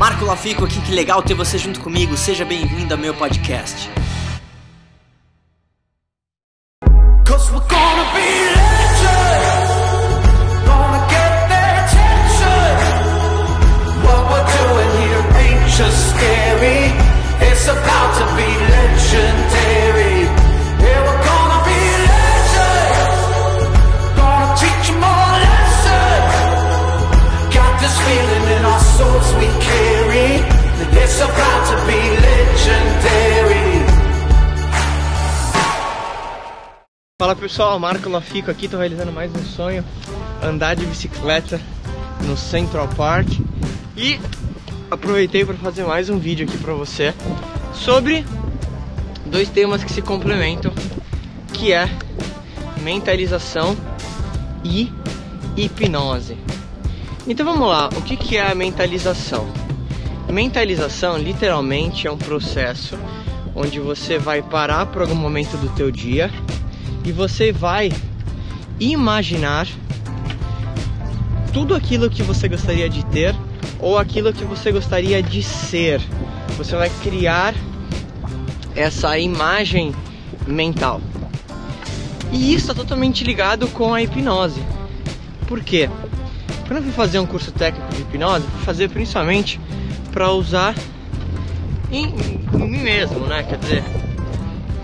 Marco Lafico aqui, que legal ter você junto comigo. Seja bem-vindo ao meu podcast. Cause we're gonna be Fala pessoal, Marco Lafico aqui, tô realizando mais um sonho, andar de bicicleta no Central Park e aproveitei para fazer mais um vídeo aqui para você sobre dois temas que se complementam, que é mentalização e hipnose. Então vamos lá, o que que é a mentalização? Mentalização literalmente é um processo onde você vai parar por algum momento do teu dia e você vai imaginar tudo aquilo que você gostaria de ter ou aquilo que você gostaria de ser. Você vai criar essa imagem mental. E isso está totalmente ligado com a hipnose. Por quê? Quando eu fui fazer um curso técnico de hipnose, fui fazer principalmente para usar em, em mim mesmo, né? Quer dizer,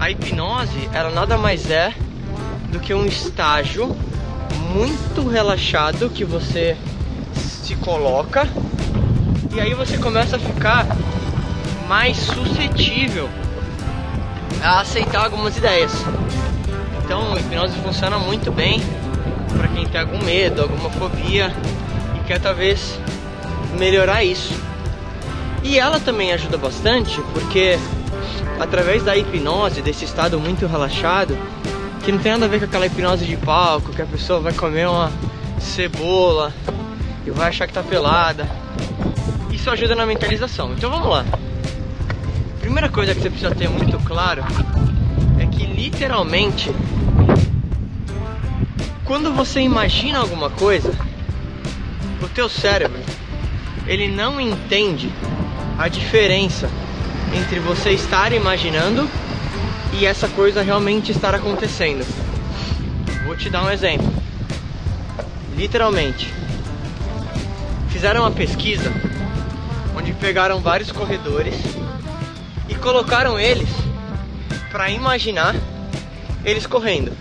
a hipnose, ela nada mais é do que um estágio muito relaxado que você se coloca e aí você começa a ficar mais suscetível a aceitar algumas ideias. Então, a hipnose funciona muito bem para quem tem algum medo, alguma fobia e quer talvez melhorar isso. E ela também ajuda bastante porque através da hipnose, desse estado muito relaxado, que não tem nada a ver com aquela hipnose de palco, que a pessoa vai comer uma cebola e vai achar que tá pelada. Isso ajuda na mentalização. Então vamos lá. Primeira coisa que você precisa ter muito claro é que literalmente quando você imagina alguma coisa, o teu cérebro ele não entende a diferença entre você estar imaginando e essa coisa realmente estar acontecendo. Vou te dar um exemplo. Literalmente, fizeram uma pesquisa onde pegaram vários corredores e colocaram eles para imaginar eles correndo.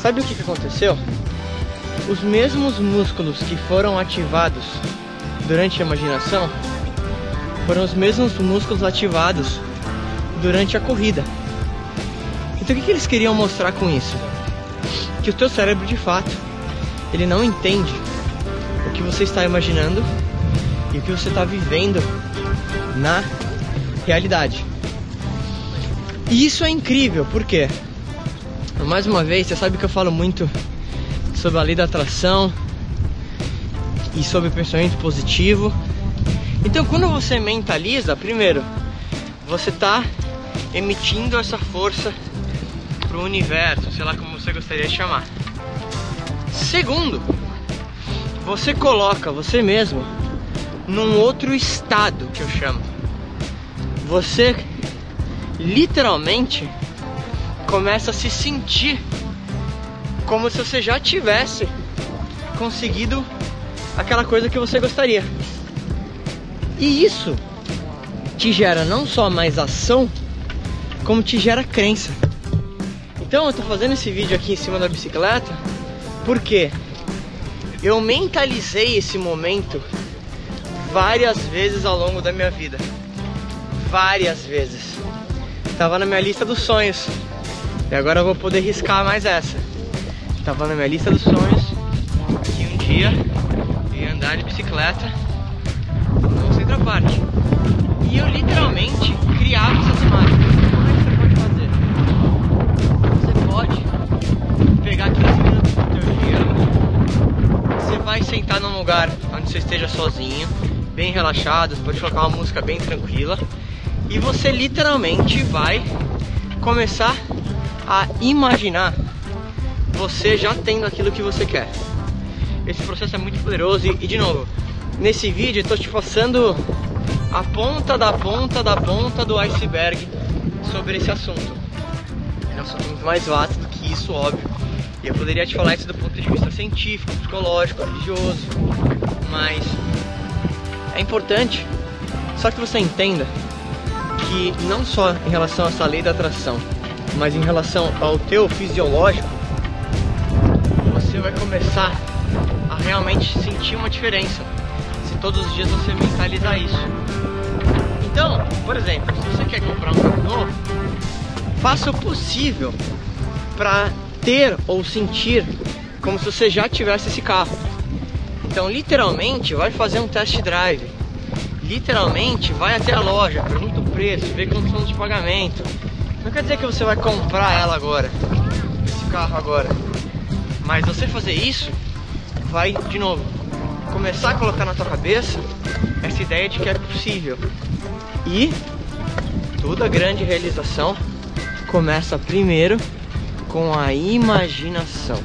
Sabe o que, que aconteceu? Os mesmos músculos que foram ativados durante a imaginação foram os mesmos músculos ativados durante a corrida. Então o que, que eles queriam mostrar com isso? Que o teu cérebro de fato ele não entende o que você está imaginando e o que você está vivendo na realidade. E isso é incrível, por quê? Mais uma vez, você sabe que eu falo muito sobre a lei da atração e sobre o pensamento positivo. Então, quando você mentaliza, primeiro, você está emitindo essa força para o universo, sei lá como você gostaria de chamar. Segundo, você coloca você mesmo num outro estado que eu chamo. Você literalmente começa a se sentir como se você já tivesse conseguido aquela coisa que você gostaria. E isso te gera não só mais ação, como te gera crença. Então eu tô fazendo esse vídeo aqui em cima da bicicleta porque eu mentalizei esse momento várias vezes ao longo da minha vida. Várias vezes. Tava na minha lista dos sonhos. E agora eu vou poder riscar mais essa. Tava na minha lista dos sonhos que um dia ia andar de bicicleta Central Park. E eu literalmente criava essas imagens. Como é que você pode fazer? Você pode pegar 15 minutos do teu dia. Você vai sentar num lugar onde você esteja sozinho, bem relaxado, você pode colocar uma música bem tranquila. E você literalmente vai começar a imaginar você já tendo aquilo que você quer. Esse processo é muito poderoso e, e de novo, nesse vídeo estou te passando a ponta da ponta da ponta do iceberg sobre esse assunto. É um assunto muito mais vasto do que isso, óbvio. E eu poderia te falar isso do ponto de vista científico, psicológico, religioso, mas é importante só que você entenda que não só em relação a essa lei da atração, mas em relação ao teu fisiológico, você vai começar a realmente sentir uma diferença todos os dias você mentalizar isso. Então, por exemplo, se você quer comprar um carro novo, faça o possível para ter ou sentir como se você já tivesse esse carro. Então, literalmente, vai fazer um test drive. Literalmente, vai até a loja, pergunta o preço, vê condições de pagamento. Não quer dizer que você vai comprar ela agora, esse carro agora. Mas você fazer isso, vai de novo começar a colocar na tua cabeça essa ideia de que é possível. E toda grande realização começa primeiro com a imaginação.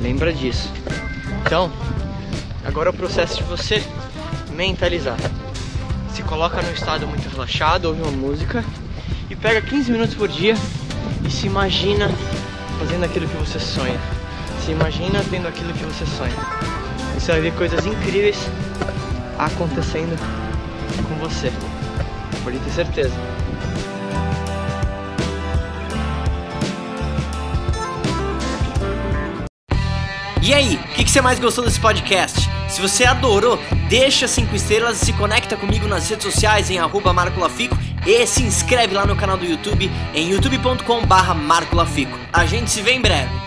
Lembra disso. Então, agora é o processo de você mentalizar. Se coloca num estado muito relaxado, ouve uma música e pega 15 minutos por dia e se imagina fazendo aquilo que você sonha. Se imagina tendo aquilo que você sonha. Você vai ver coisas incríveis acontecendo com você. Pode ter certeza. E aí, o que, que você mais gostou desse podcast? Se você adorou, deixa 5 estrelas e se conecta comigo nas redes sociais em arroba marcolafico e se inscreve lá no canal do YouTube em youtube.com barra marcolafico. A gente se vê em breve.